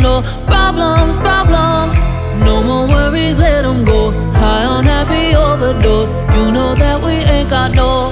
no problems, problems. No more worries, let them go. High on happy overdose. You know that we ain't got no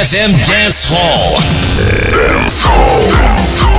DFM Dance Hall. Dance Hall. Dance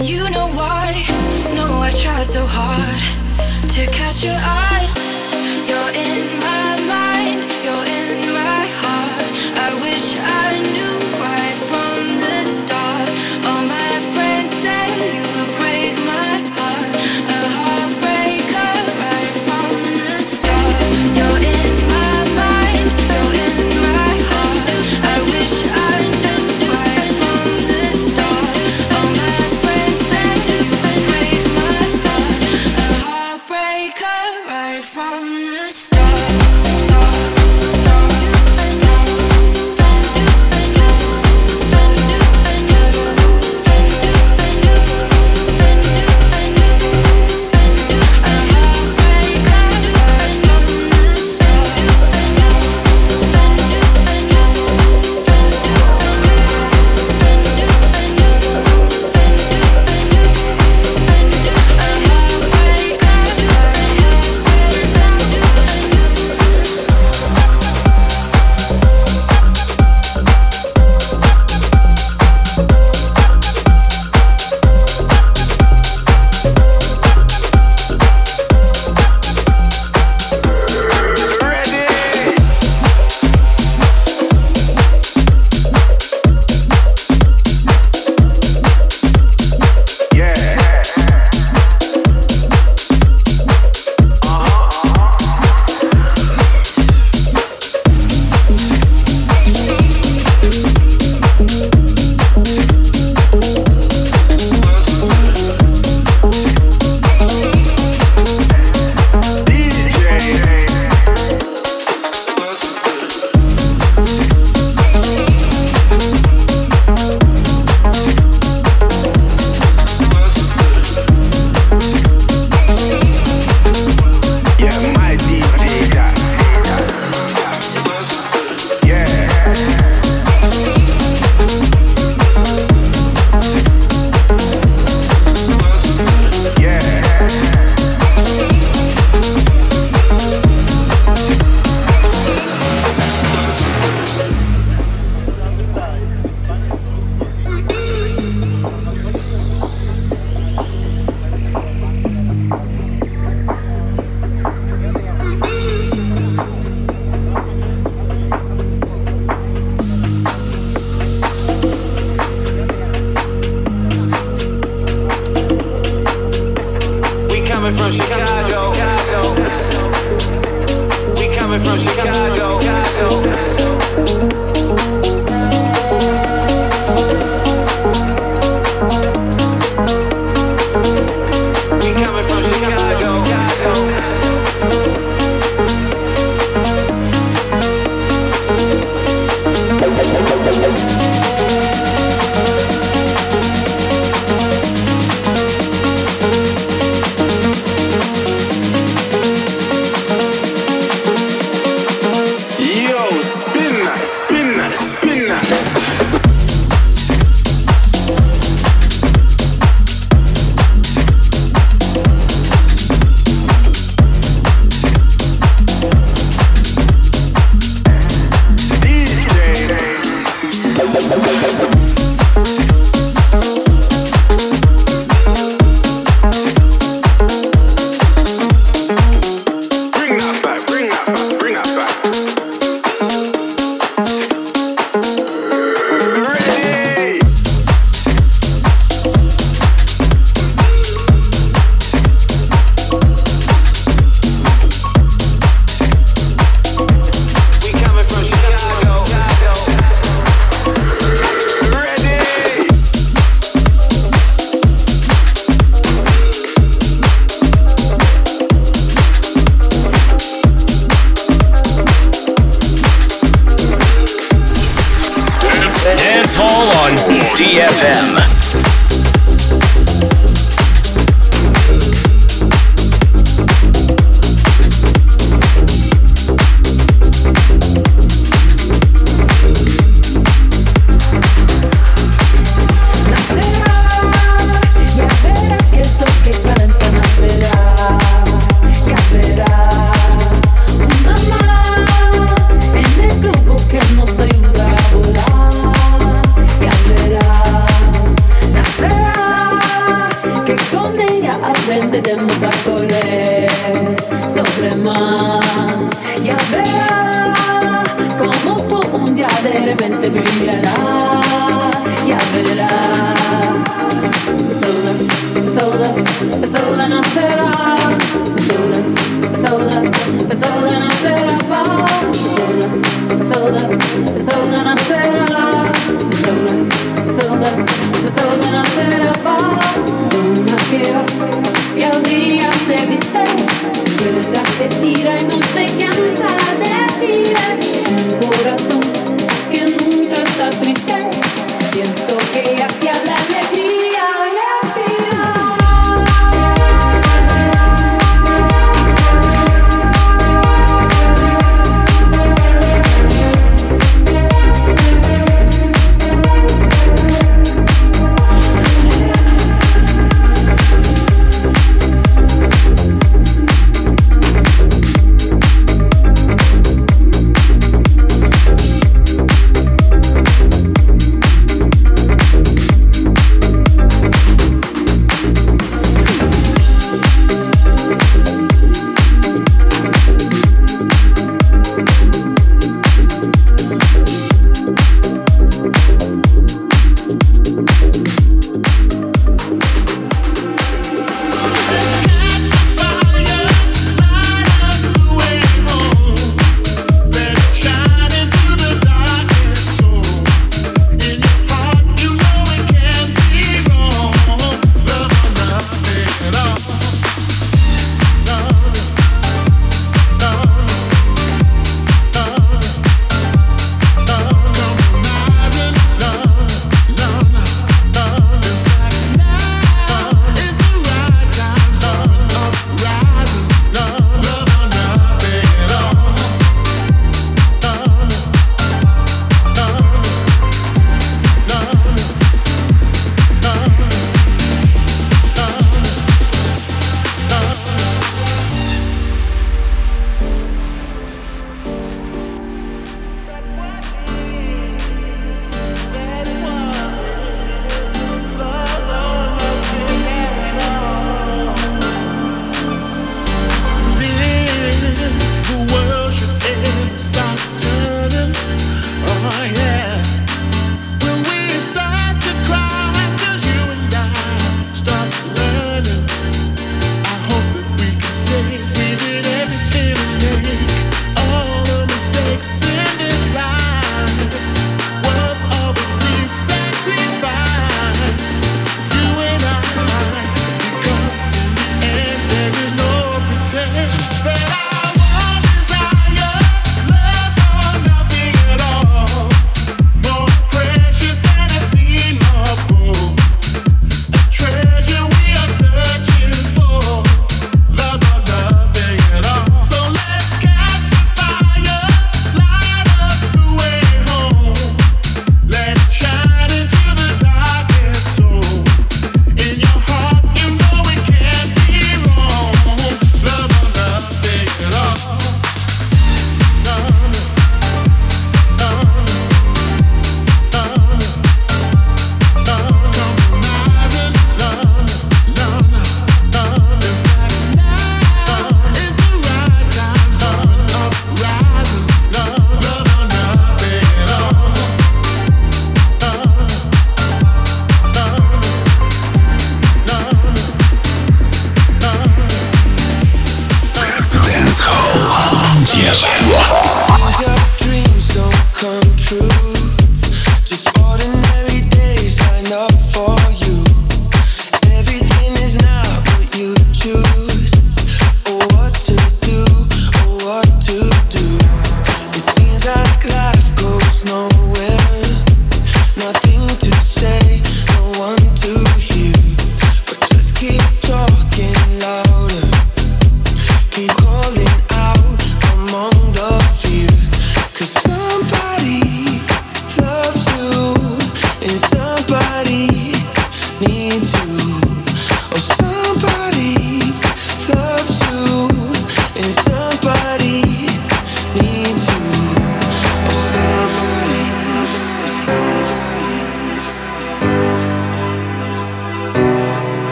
And you know why? No, I tried so hard to catch your eye. You're in my te tira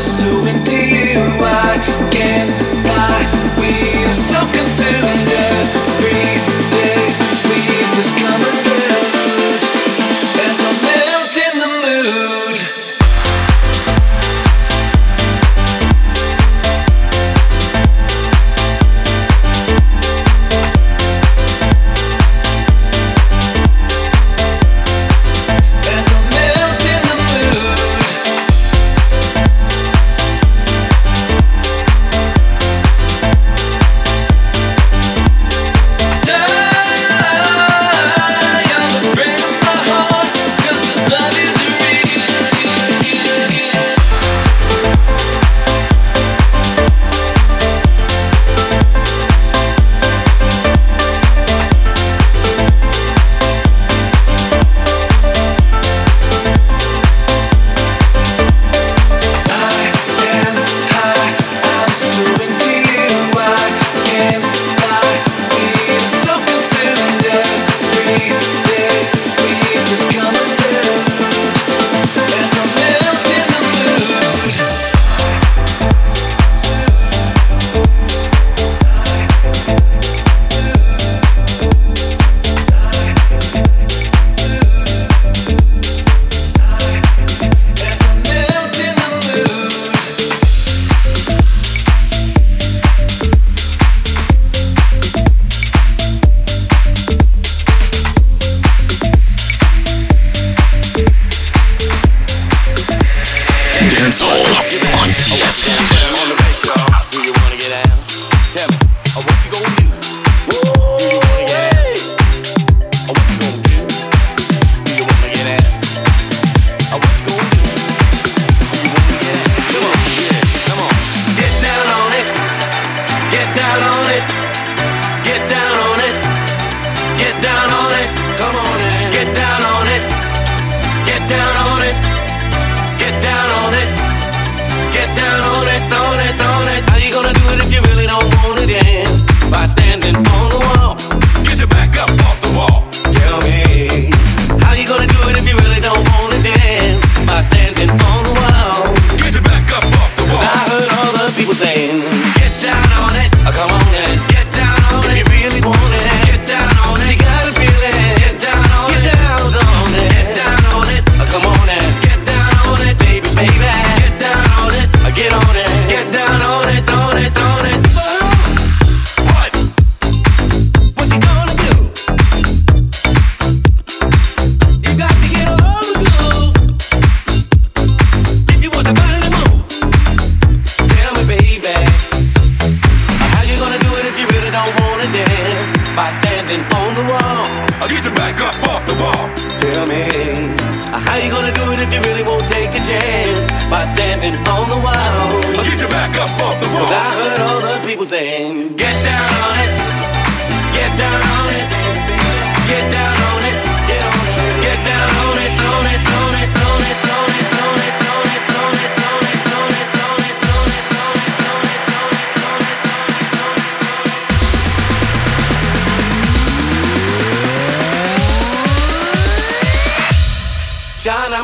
so into you.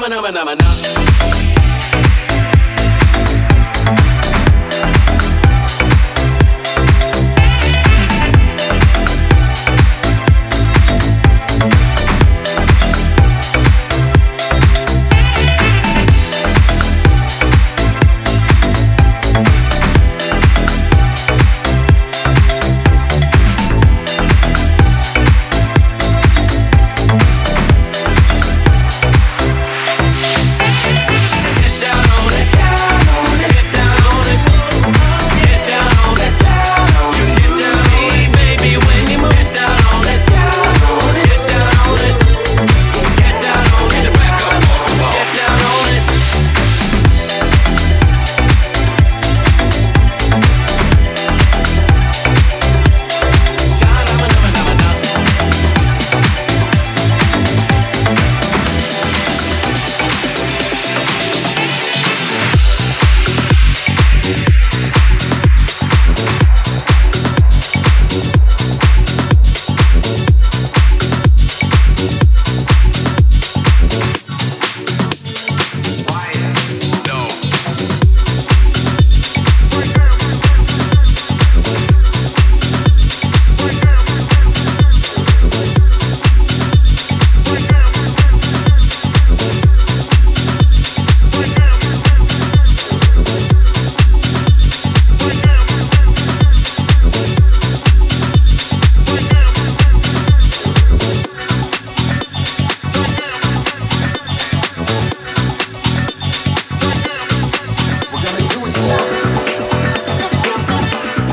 Na na na na.